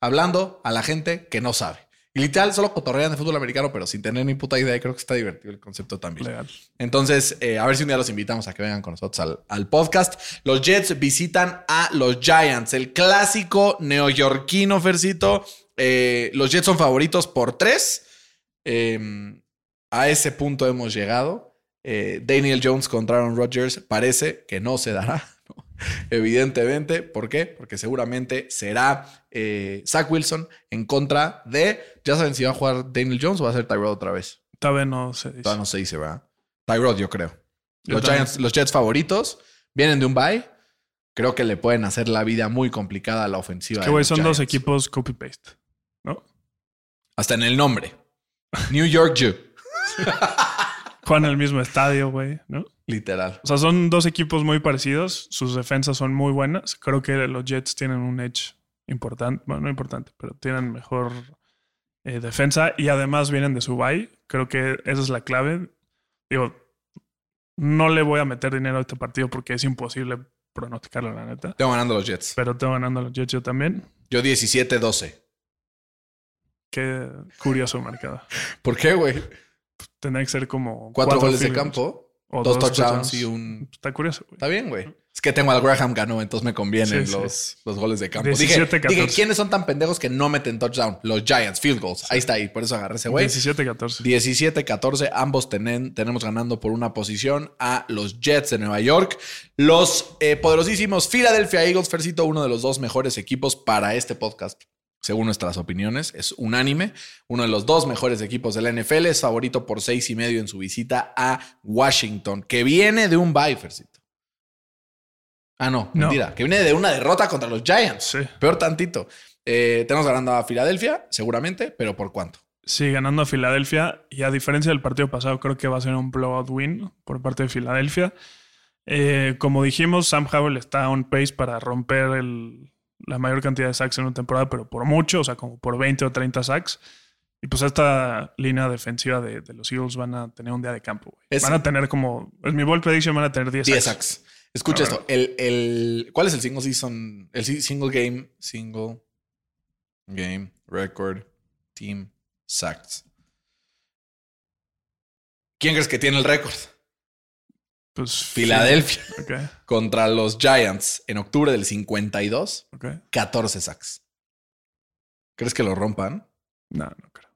hablando a la gente que no sabe. Y literal solo cotorrean de fútbol americano, pero sin tener ni puta idea. Y creo que está divertido el concepto también. Legal. Entonces, eh, a ver si un día los invitamos a que vengan con nosotros al, al podcast. Los Jets visitan a los Giants, el clásico neoyorquino, Fercito. Eh, los Jets son favoritos por tres. Eh, a ese punto hemos llegado. Eh, Daniel Jones contra Aaron Rodgers parece que no se dará. Evidentemente, ¿por qué? Porque seguramente será eh, Zach Wilson en contra de. Ya saben si va a jugar Daniel Jones o va a ser Tyrod otra vez. Todavía no se dice. Todavía no se dice, ¿verdad? Tyrod, yo creo. Los, también. Giants, los Jets favoritos vienen de un bye. Creo que le pueden hacer la vida muy complicada a la ofensiva. que, güey, son dos equipos copy-paste. ¿No? Hasta en el nombre. New York Jew. Juegan en el mismo estadio, güey, ¿no? Literal. O sea, son dos equipos muy parecidos. Sus defensas son muy buenas. Creo que los Jets tienen un edge importante. Bueno, no importante, pero tienen mejor eh, defensa. Y además vienen de su bye. Creo que esa es la clave. Digo, no le voy a meter dinero a este partido porque es imposible pronosticarlo, la neta. Tengo ganando los Jets. Pero tengo ganando los Jets yo también. Yo 17-12. Qué curioso marcado. ¿Por qué, güey? Tendría que ser como Cuatro, goles de campo. o dos touchdowns y un- Está curioso, güey. Está bien, güey. Es que tengo al Graham ganó, entonces me convienen Sí, sí. los, los goles de campo. Dije, 17-14. dije, ¿quiénes son tan pendejos que no meten touchdown? Los Giants, field goals. Ahí está, ahí. Por eso agarré ese güey. 17-14. 17-14, ambos tenen- tenemos ganando por una posición a los Jets de Nueva York. Los eh, poderosísimos Philadelphia Eagles, Fercito, uno de los dos mejores equipos para este podcast. Según nuestras opiniones, es unánime. Uno de los dos mejores equipos de la NFL es favorito por seis y medio en su visita a Washington, que viene de un bye, Fercito. Ah, no, No. mentira, que viene de una derrota contra los Giants. Sí. Peor tantito. Eh, tenemos ganando a Filadelfia, seguramente, pero ¿por cuánto? Sí, ganando a Filadelfia. Y a diferencia del partido pasado, creo que va a ser un blowout win por parte de Filadelfia. Eh, como dijimos, Sam Howell está on pace para romper el- la mayor cantidad de sacks en una temporada, pero por mucho, o sea, como por 20 o 30 sacks. Y pues esta línea defensiva de, de los Eagles van a tener un día de campo. Es- van a tener como, en mi ball prediction van a tener 10 10 sacks. sacks. Escucha esto. El, el- ¿Cuál es el single season? El si- single game. Single game record team sacks. ¿Quién crees que tiene el récord? Pues Filadelfia contra los Giants en octubre del 52, ok. 14 sacks. ¿Crees que lo rompan? No, no creo.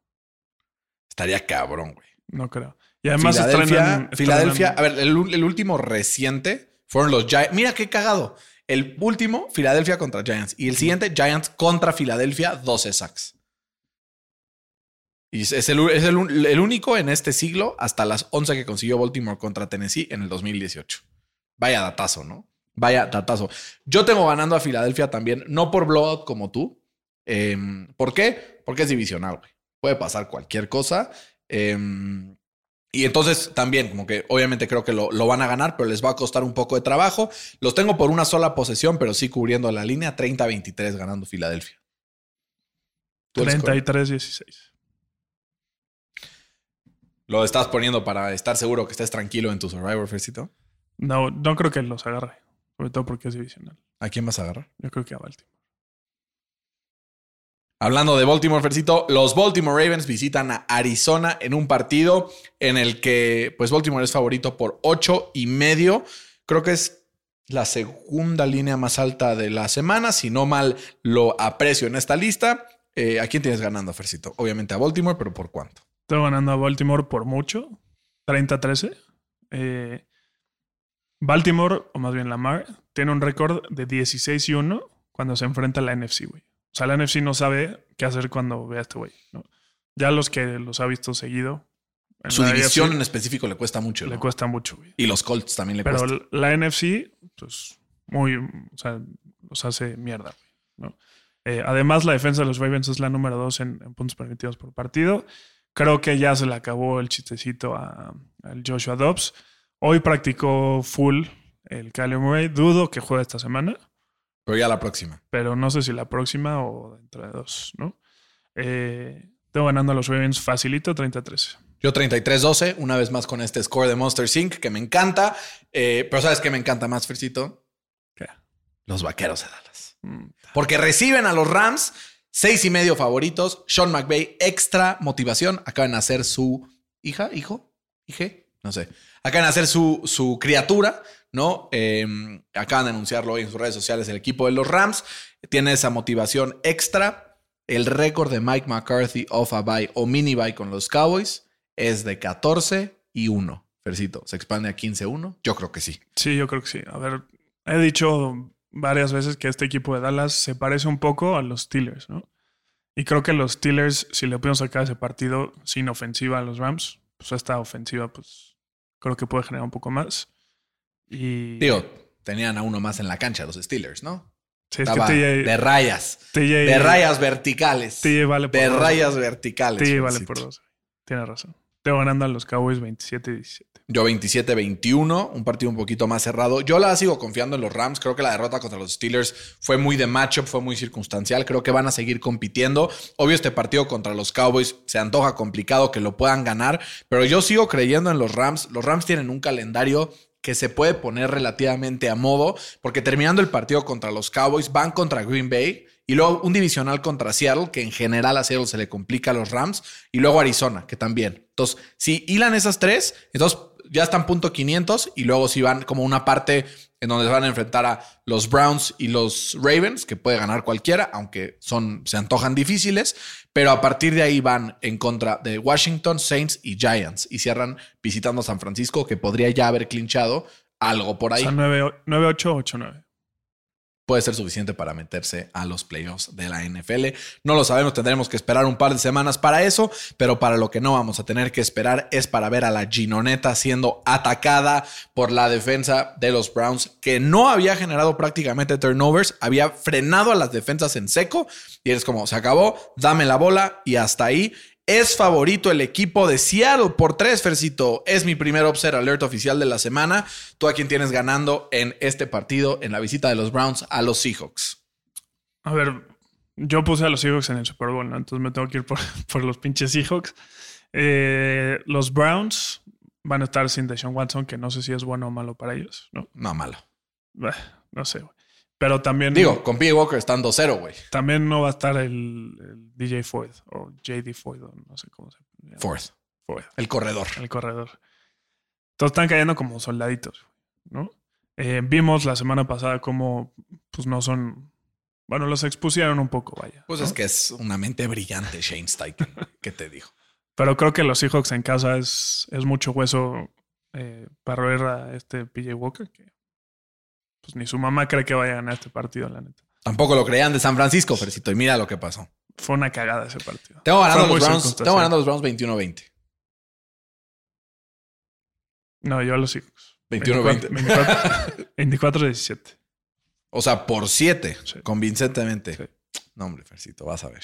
Estaría cabrón, güey. No creo. Y además Filadelfia, estrenan- Filadelfia, estrenan- a ver, el, el último reciente fueron los Giants. Mira qué cagado. El último, Filadelfia contra Giants. Y el siguiente, Giants contra Filadelfia, 12 sacks. Y es- el, es el- el único en este siglo hasta las 11 que consiguió Baltimore contra Tennessee en el 2018. Vaya datazo, ¿no? Vaya datazo. Yo tengo ganando a Filadelfia también, no por blowout como tú. Em, ¿Por qué? Porque es divisional, güey. Puede pasar cualquier cosa. Em, y entonces también, como que obviamente creo que lo, lo van a ganar, pero les va a costar un poco de trabajo. Los tengo por una sola posesión, pero sí cubriendo la línea 30-23 ganando Filadelfia. ¿Tú el score? 33-16. ¿Lo estás poniendo para estar seguro que estés tranquilo en tu Survivor, Fercito? No, no creo que los agarre. Sobre todo porque es divisional. ¿A quién vas a agarrar? Yo creo que a Baltimore. Hablando de Baltimore, Fercito, los Baltimore Ravens visitan a Arizona en un partido en el que, pues, Baltimore es favorito por ocho y medio. Creo que es la segunda línea más alta de la semana. Si no mal lo aprecio en esta lista. Eh, ¿A quién tienes ganando, Fercito? Obviamente a Baltimore, pero ¿por cuánto? Estoy ganando a Baltimore por mucho. 30-13. Eh, Baltimore, o más bien Lamar, tiene un récord de 16 y 1 cuando se enfrenta a la NFC, güey. O sea, la NFC no sabe qué hacer cuando ve a este güey. ¿no? Ya los que los ha visto seguido. Su división AFC en específico le cuesta mucho. le ¿no? cuesta mucho, güey. Y los Colts también le Pero cuesta. la NFC, pues, muy, o sea, los hace mierda, güey, ¿no? Eh, además, la defensa de los Ravens es la número dos en, en puntos permitidos por partido. Creo que ya se le acabó el chistecito a- al Joshua Dobbs. Hoy practicó full el Kyler Murray. Dudo que juegue esta semana, Pero ya la próxima. pero no sé si la próxima o dentro de dos, ¿no? Eh, tengo ganando a los Ravens facilito, 30-13. Yo 33-12, una vez más con este score de Monster Sync, que me encanta. Eh, pero ¿sabes qué me encanta más, Fercito? ¿Qué? Los vaqueros de Dallas. Mm, Porque reciben a los Rams, seis y medio favoritos. Sean McVay, extra motivación. Acaban de hacer su hija, hijo, hije, no sé. Acaban de hacer su, su criatura, ¿no? Eh, acaban de anunciarlo hoy en sus redes sociales el equipo de los Rams. Tiene esa motivación extra. El récord de Mike McCarthy off a bye o mini bye con los Cowboys es de 14 y 1. Fercito, ¿se expande a 15-1? Yo creo que sí. Sí, yo creo que sí. A ver, he dicho varias veces que este equipo de Dallas se parece un poco a los Steelers, ¿no? Y creo que los Steelers, si le pueden sacar ese partido sin ofensiva a los Rams, pues esta ofensiva, pues creo que puede generar un poco más. Y. Digo, tenían a uno más en la cancha, los Steelers, ¿no? sí, es que Estaba TJ, de rayas. TJ De rayas verticales. TJ vale por De dos, rayas verticales. TJ vale Fercito. por dos. Tienes razón. Tengo ganando a los Cowboys 27-17. Yo 27-21, un partido un poquito más cerrado. Yo la sigo confiando en los Rams. Creo que la derrota contra los Steelers fue muy de matchup, fue muy circunstancial. Creo que van a seguir compitiendo. Obvio, este partido contra los Cowboys se antoja complicado que lo puedan ganar, pero yo sigo creyendo en los Rams. Los Rams tienen un calendario que se puede poner relativamente a modo, porque terminando el partido contra los Cowboys, van contra Green Bay y luego un divisional contra Seattle, que en general a Seattle se le complica a los Rams, y luego Arizona, que también. Entonces, si hilan esas tres, entonces ya están punto 500 y luego si van como una parte en donde se van a enfrentar a los Browns y los Ravens, que puede ganar cualquiera, aunque son, se antojan difíciles, pero a partir de ahí van en contra de Washington, Saints y Giants y cierran visitando San Francisco, que podría ya haber clinchado algo por O ahí. sea, 9-8, 8-9. Puede ser suficiente para meterse a los playoffs de la NFL. No lo sabemos, tendremos que esperar un par de semanas para eso, pero para lo que no vamos a tener que esperar es para ver a la Ginoneta siendo atacada por la defensa de los Browns, que no había generado prácticamente turnovers, había frenado a las defensas en seco y es como, se acabó, dame la bola y hasta ahí. Es favorito el equipo de Seattle por tres, Fercito. Es mi primer Observer Alert oficial de la semana. ¿Tú a quién tienes ganando en este partido, en la visita de los Browns a los Seahawks? A ver, yo puse a los Seahawks en el Super Bowl, ¿no? entonces me tengo que ir por, por los pinches Seahawks. Eh, los Browns van a estar sin Deshaun Watson, que no sé si es bueno o malo para ellos, ¿no? No, malo. Bah, no sé, güey. Pero también. Digo, con P. Walker están 2-0, güey. También no va a estar el, el DJ Floyd o JD Floyd, o no sé cómo se llama. Fourth. El corredor. el corredor. Todos están cayendo como soldaditos, ¿no? Eh, vimos la semana pasada cómo, pues no son. Bueno, los expusieron un poco, vaya. Pues ¿no? es que es una mente brillante, Shane Steichen. ¿Qué te digo? Pero creo que los Seahawks en casa es, es mucho hueso eh, para roer a este PJ Walker, que pues ni su mamá cree que vaya a ganar este partido, la neta. Tampoco lo creían de San Francisco, Fercito. Y mira lo que pasó. Fue una cagada ese partido. Tengo ganando, los Browns, tengo ganando los Browns 21-20. No, yo a los Seahawks. 21-20. 24-17. O sea, por 7, Sí. convincentemente. Sí. No, hombre, Fercito, vas a ver.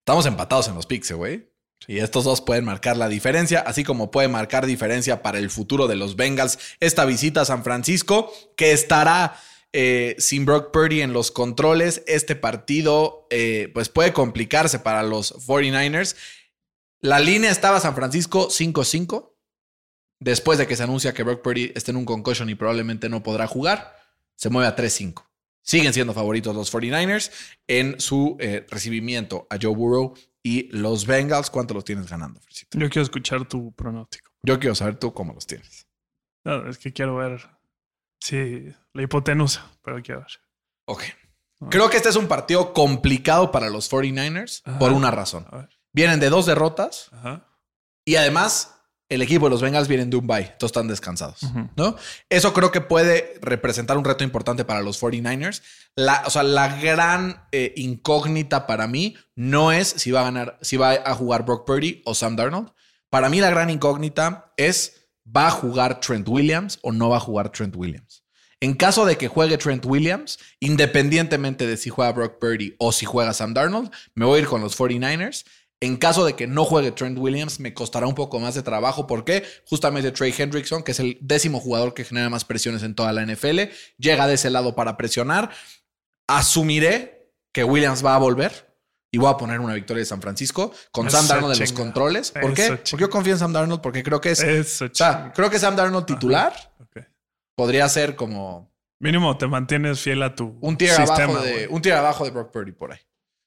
Estamos empatados en los picks, eh, güey. Y estos dos pueden marcar la diferencia, así como puede marcar diferencia para el futuro de los Bengals esta visita a San Francisco, que estará eh, sin Brock Purdy en los controles. Este partido, eh, pues puede complicarse para los 49ers. La línea estaba San Francisco 5-5. Después de que se anuncia que Brock Purdy esté en un concussion y probablemente no podrá jugar, se mueve a 3-5. Siguen siendo favoritos los 49ers en su eh, recibimiento a Joe Burrow y los Bengals. ¿Cuánto los tienes ganando? Yo quiero escuchar tu pronóstico. Yo quiero saber tú cómo los tienes. No, es que quiero ver. Sí, la hipotenusa, pero quiero ver. Ok. Creo que este es un partido complicado para los 49ers Ajá. por una razón. Vienen de dos derrotas Ajá. y además el equipo de los Bengals vienen de un bye. Entonces están descansados. ¿no? Eso creo que puede representar un reto importante para los 49ers. La, o sea, la gran eh, incógnita para mí no es si va a ganar, si va a jugar Brock Purdy o Sam Darnold. Para mí la gran incógnita es ¿va a jugar Trent Williams o no va a jugar Trent Williams? En caso de que juegue Trent Williams, independientemente de si juega Brock Purdy o si juega Sam Darnold, me voy a ir con los 49ers. En caso de que no juegue Trent Williams, me costará un poco más de trabajo porque justamente Trey Hendrickson, que es el décimo jugador que genera más presiones en toda la NFL, llega de ese lado para presionar. Asumiré que Williams va a volver y voy a poner una victoria de San Francisco con Eso Sam Darnold en los chinga. controles. ¿Por qué? Porque chinga. yo confío en Sam Darnold porque creo que es, Eso, o sea, creo que Sam Darnold titular podría ser como Mínimo te mantienes fiel a tu un tier sistema, abajo de un tier abajo de Brock Purdy por ahí.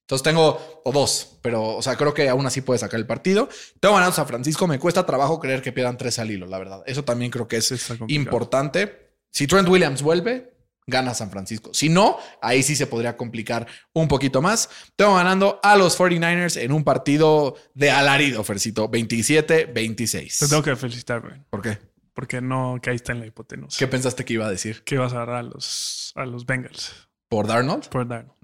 Entonces tengo o dos, pero o sea, creo que aún así puede sacar el partido. Tengo ganando San Francisco, me cuesta trabajo creer que pierdan tres al hilo, la verdad. Eso también creo que es importante. Si Trent Williams vuelve, gana San Francisco. Si no, ahí sí se podría complicar un poquito más. Tengo ganando a los 49ers en un partido de alarido, Fercito, 27-26. Te tengo que felicitar, güey. ¿Por qué? Porque no caíste en la hipotenusa. ¿Qué pensaste que iba a decir? Que ibas a agarrar a los, a los Bengals. ¿Por Darnold? Por Darnold.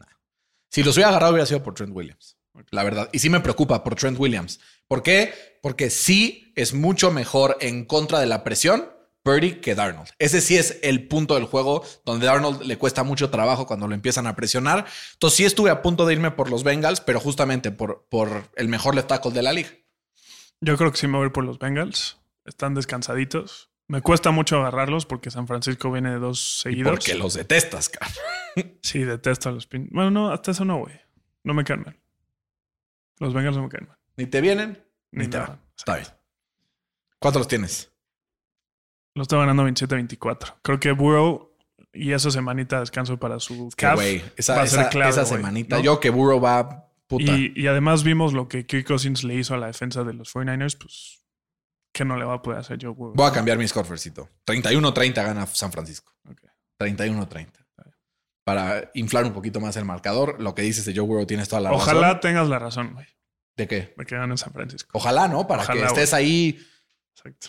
Si los hubiera agarrado, hubiera sido por Trent Williams. La verdad. Y sí me preocupa por Trent Williams. ¿Por qué? Porque sí es mucho mejor en contra de la presión Purdy que Darnold. Ese sí es el punto del juego donde Darnold le cuesta mucho trabajo cuando lo empiezan a presionar. Entonces sí estuve a punto de irme por los Bengals, pero justamente por, por el mejor left tackle de la liga. Yo creo que sí me voy a ir por los Bengals. Están descansaditos. Me cuesta mucho agarrarlos porque San Francisco viene de dos seguidos. Porque los detestas, cara. Sí, detesto a los pin. Bueno, no, hasta eso no, güey. No me caen mal. Los Bengals no me caen mal. Ni te vienen, ni, Ni te nada. van. Está bien. ¿Cuántos los tienes? Los estoy ganando 27-24. Creo que Burrow y esa semanita de descanso para su Que, calf esa, va a ser esa- clave, esa semanita. ¿no? Yo que Burrow va puta. Y, y además vimos lo que Kirk Cousins le hizo a la defensa de los 49ers, pues que no le va a poder hacer Joe Burrow. Voy a cambiar mi scorefercito. 31-30 gana San Francisco. Ok. 31-30. Para inflar un poquito más el marcador, lo que dices de Joe Burrow tienes toda la Ojalá razón. tengas la razón, güey, ¿De qué? de que gane San Francisco. Ojalá, ¿no? Para Ojalá, que estés ahí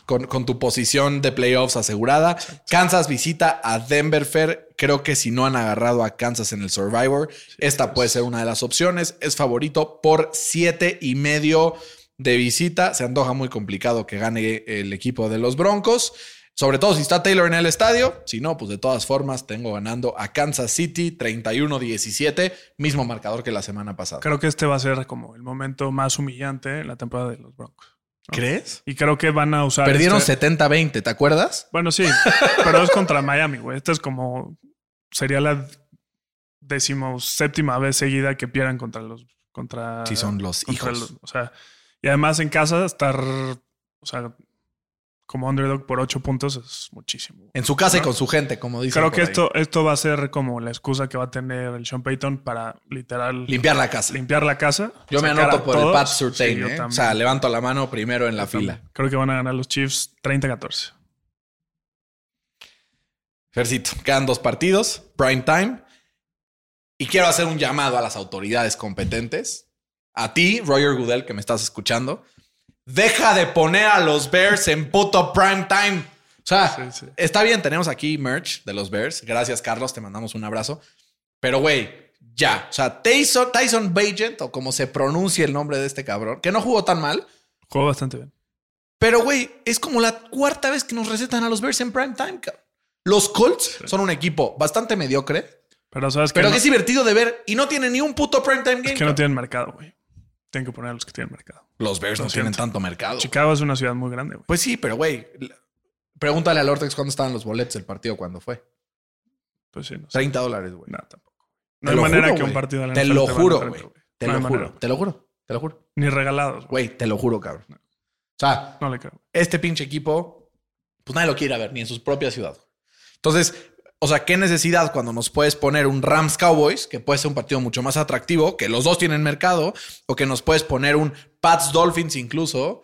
con, con tu posición de playoffs asegurada. Kansas visita a Denver Fair. Creo que si no han agarrado a Kansas en el Survivor, esta puede ser una de las opciones. Es favorito por siete y medio de visita. Se antoja muy complicado que gane el equipo de los Broncos. Sobre todo si está Taylor en el estadio. Si no, pues de todas formas tengo ganando a Kansas City 31-17, mismo marcador que la semana pasada. Creo que este va a ser como el momento más humillante en la temporada de los Broncos. ¿Crees? Y creo que van a usar. Perdieron este- 70-20, ¿te acuerdas? Bueno, sí, pero es contra Miami, güey. Esta es como. Sería la decimoséptima vez seguida que pierdan contra los. Contra, Sí, son los hijos. los- o sea, y además en casa estar. O sea, como underdog por ocho puntos es muchísimo. En su casa y con su gente, como dicen. Creo que ahí. esto, esto va a ser como la excusa que va a tener el Sean Payton para literal Limpiar la casa. limpiar la casa. Yo me anoto por el todos. Pat Sí, Surtain, ¿eh? O sea, levanto la mano primero en la fila. También. Creo que van a ganar los Chiefs 30-14. Fercito, quedan dos partidos, prime time. Y quiero hacer un llamado a las autoridades competentes. A ti, Roger Goodell, que me estás escuchando. Deja de poner a los Bears en puto prime time. O sea, Sí, sí. está bien, tenemos aquí merch de los Bears. Gracias, Carlos, te mandamos un abrazo. Pero, güey, ya. O sea, Tyson, Tyson Bagent, o como se pronuncia el nombre de este cabrón, que no jugó tan mal. Jugó bastante bien. Pero, güey, es como la cuarta vez que nos recetan a los Bears en prime time. cabrón. Los Colts son un equipo bastante mediocre, Pero sabes que, pero no, que es divertido de ver y no tiene ni un puto prime time game. es que no tienen mercado, güey. Tienen que poner a los que tienen mercado. Los Bears no tienen tanto mercado. Chicago es una ciudad muy grande, güey. Pues sí, pero, güey, pregúntale al Ortex cuándo estaban los boletos del partido cuando fue. Pues sí, no sé. 30 dólares, güey. No, tampoco. Te No hay lo manera juro, que un partido de la Te lo juro, 30, güey. Te No lo hay juro, manera. te lo juro, te lo juro. Ni regalados, güey. Te lo juro, cabrón. O sea, No le creo. este pinche equipo, pues nadie lo quiere ver, ni en su propia ciudad. Entonces, o sea, ¿qué necesidad cuando nos puedes poner un Rams Cowboys, que puede ser un partido mucho más atractivo, que los dos tienen mercado, o que nos puedes poner un Pats Dolphins incluso,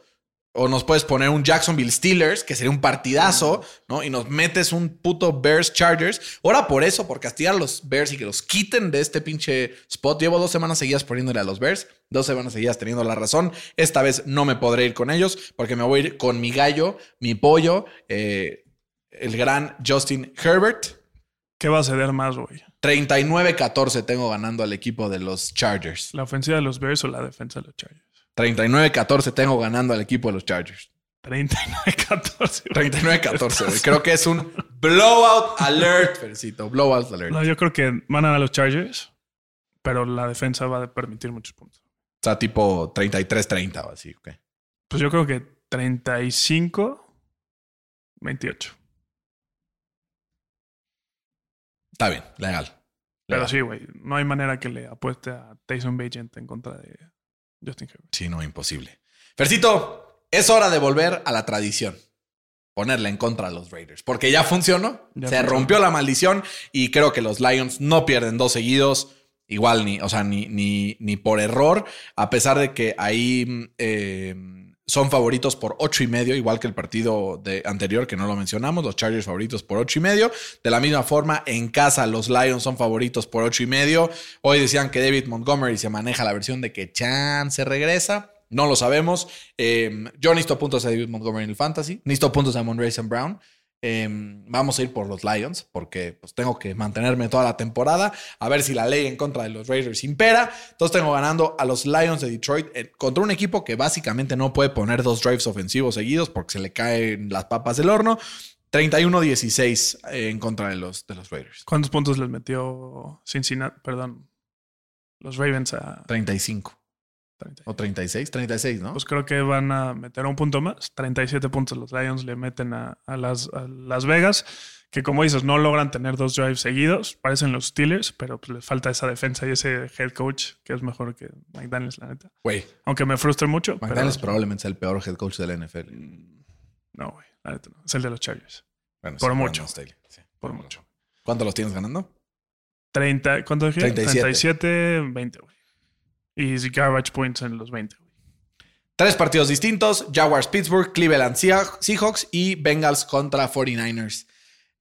o nos puedes poner un Jacksonville Steelers, que sería un partidazo, ¿no? Y nos metes un puto Bears Chargers. Ahora por eso, por castigar a los Bears y que los quiten de este pinche spot. Llevo dos semanas seguidas poniéndole a los Bears, dos semanas seguidas teniendo la razón. Esta vez no me podré ir con ellos porque me voy a ir con mi gallo, mi pollo, eh, el gran Justin Herbert. ¿Qué va a ceder más, güey? 39-14 tengo ganando al equipo de los Chargers. ¿La ofensiva de los Bears o la defensa de los Chargers? 39-14 tengo ganando al equipo de los Chargers. 39-14. 39-14, güey. Creo que es un blowout alert, Fercito. Blowout alert. No, yo creo que van a los Chargers, pero la defensa va a permitir muchos puntos. O sea, tipo 33-30 o así, ok. Pues yo creo que 35, Está bien, legal. Pero sí, güey, no hay manera que le apueste a Tyson Bagent en contra de Justin Herbert. Sí, no, imposible. Fercito, es hora de volver a la tradición. Ponerle en contra a los Raiders. Porque ya funcionó. Ya se funcionó. rompió la maldición y creo que los Lions no pierden dos seguidos. Igual ni, o sea, ni, ni, ni por error. A pesar de que ahí mm, eh, son favoritos por ocho y medio, igual que el partido de anterior que no lo mencionamos. Los Chargers favoritos por ocho y medio. De la misma forma, en casa los Lions son favoritos por ocho y medio. Hoy decían que David Montgomery se maneja la versión de que Chan se regresa. No lo sabemos. Eh, yo necesito puntos de David Montgomery en el Fantasy. Necesito puntos de Monray St. Brown. Eh, vamos a ir por los Lions porque pues, tengo que mantenerme toda la temporada. A ver si la ley en contra de los Raiders impera. Entonces tengo ganando a los Lions de Detroit eh, contra un equipo que básicamente no puede poner dos drives ofensivos seguidos porque se le caen las papas del horno. 31-16 eh, en contra de los, de los Raiders. ¿Cuántos puntos les metió Cincinnati? Perdón. Los Ravens a 35 30. o 36, 36, ¿no? Pues creo que van a meter un punto más. 37 puntos los Lions le meten a, a las, a Las Vegas, que como dices, no logran tener dos drives seguidos. Parecen los Steelers, pero pues les falta esa defensa y ese head coach que es mejor que McDaniels, la neta. Güey, Aunque me frustre mucho. pero- McDaniels probablemente sea el peor head coach de la NFL. No, güey, la neta no. Es el de los Chargers. Bueno, Por sí, mucho. Sí. Por mucho. ¿Cuánto los tienes ganando? 30, ¿Cuánto dije? 37. 37, 20, güey. Y garbage points en los 20, güey. Tres partidos distintos: Jaguars Pittsburgh, Cleveland Sea- Seahawks y Bengals contra 49ers.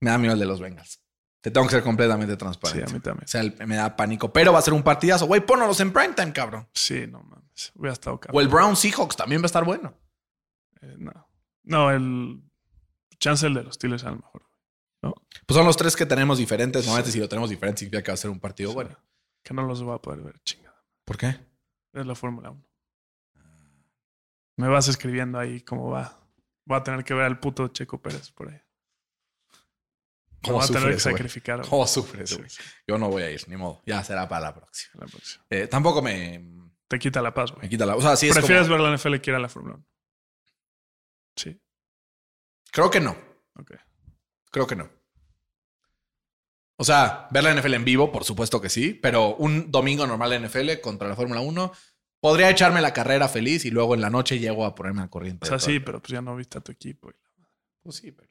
Me da miedo el de los Bengals. Te tengo que ser completamente Sí, transparente. a mí también. O sea, me da pánico. Pero va a ser un partidazo. Güey, pónlos en primetime, cabrón. Sí, no mames. Hubiera estado O cabrón. el Brown Seahawks también va a estar bueno. Eh, no. No, el chance el de los Steelers a lo mejor. Pues son los tres que tenemos diferentes. Normalmente, si lo tenemos diferente, significa que va a ser un partido bueno. Que no los voy a poder ver, chingada. ¿Por qué? Es la Fórmula 1. Me vas escribiendo ahí cómo va. Voy a tener que ver al puto Checo Pérez por ahí. ¿Cómo voy a tener que sacrificar. ¿Cómo sufre ese Sí, güey? sí, Yo no voy a ir, ni modo. Ya será para la próxima. la próxima. Eh, tampoco me, Te quita la paz, me güey. quita la. O sea, sí es ¿Prefieres como- ver la NFL que ir a la Fórmula 1? Sí, Creo que no. ok. Creo que no. O sea, ver la NFL en vivo, por supuesto que sí, pero un domingo normal de NFL contra la Fórmula 1, podría echarme la carrera feliz y luego en la noche llego a ponerme al corriente. O sea, sí, pero pues ya no viste a tu equipo. Pues sí, pero.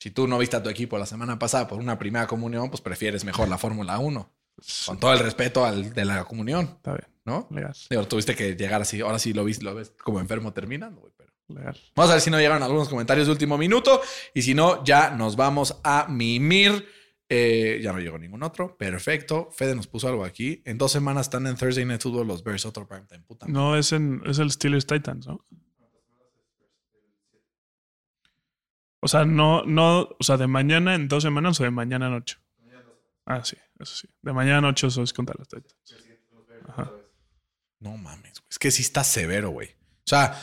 Si tú no viste a tu equipo la semana pasada por una primera comunión, pues prefieres mejor la Fórmula 1. Con todo el respeto al de la comunión, Está bien, ¿no? legal, Digo, tuviste que llegar así. Ahora sí lo viste, lo ves como enfermo terminando, güey, pero. legal. Vamos a ver si no llegaron algunos comentarios de último minuto. Y si no, ya nos vamos a mimir. Eh, ya no llegó ningún otro. Perfecto. Fede nos puso algo aquí. En dos semanas están en Thursday Night Football los Bears, otro primetime. Puta. madre. No, es, en, es el Steelers Titans, ¿no? O sea, no, no, o sea, de mañana en dos semanas o de mañana en ocho. Ah, sí, eso sí. De mañana en ocho eso es contra los Titans. Ajá. No mames, güey. Es que sí está severo, güey. O sea,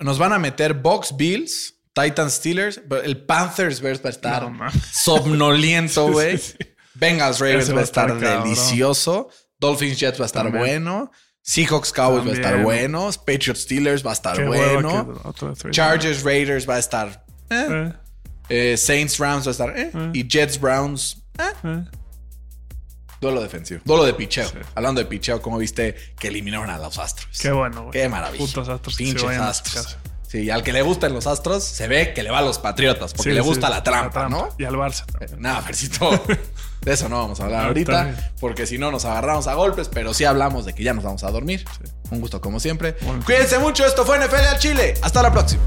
nos van a meter Box Bills, Titans Steelers. El Panthers Bears va a estar No, somnoliento, güey. Sí, sí. Bengals Ravens va a estar, delicioso. Dolphins Jets va a estar También. bueno. Seahawks Cowboys va a estar bueno. Patriots Steelers va a estar Qué bueno. que. Chargers Raiders va a estar. eh. Eh, Eh, Saints Rams va a estar. Y Jets Browns. Duelo defensivo. Duelo de picheo. Sí. Hablando de picheo, ¿cómo viste que eliminaron a los Astros? Qué bueno, güey. Qué maravilla. Putos astros Pinches Astros. Sí, al que le gustan los Astros, se ve que le va a los Patriotas, porque Sí, le sí, gusta la, trampa, ¿no? Y al Barça también. Nada, Fercito. De eso no vamos a hablar No, ahorita, porque si no nos agarramos a golpes, pero sí hablamos de que ya nos vamos a dormir. Un gusto como siempre. Bueno. Cuídense mucho, esto fue NFL al Chile. Hasta la próxima.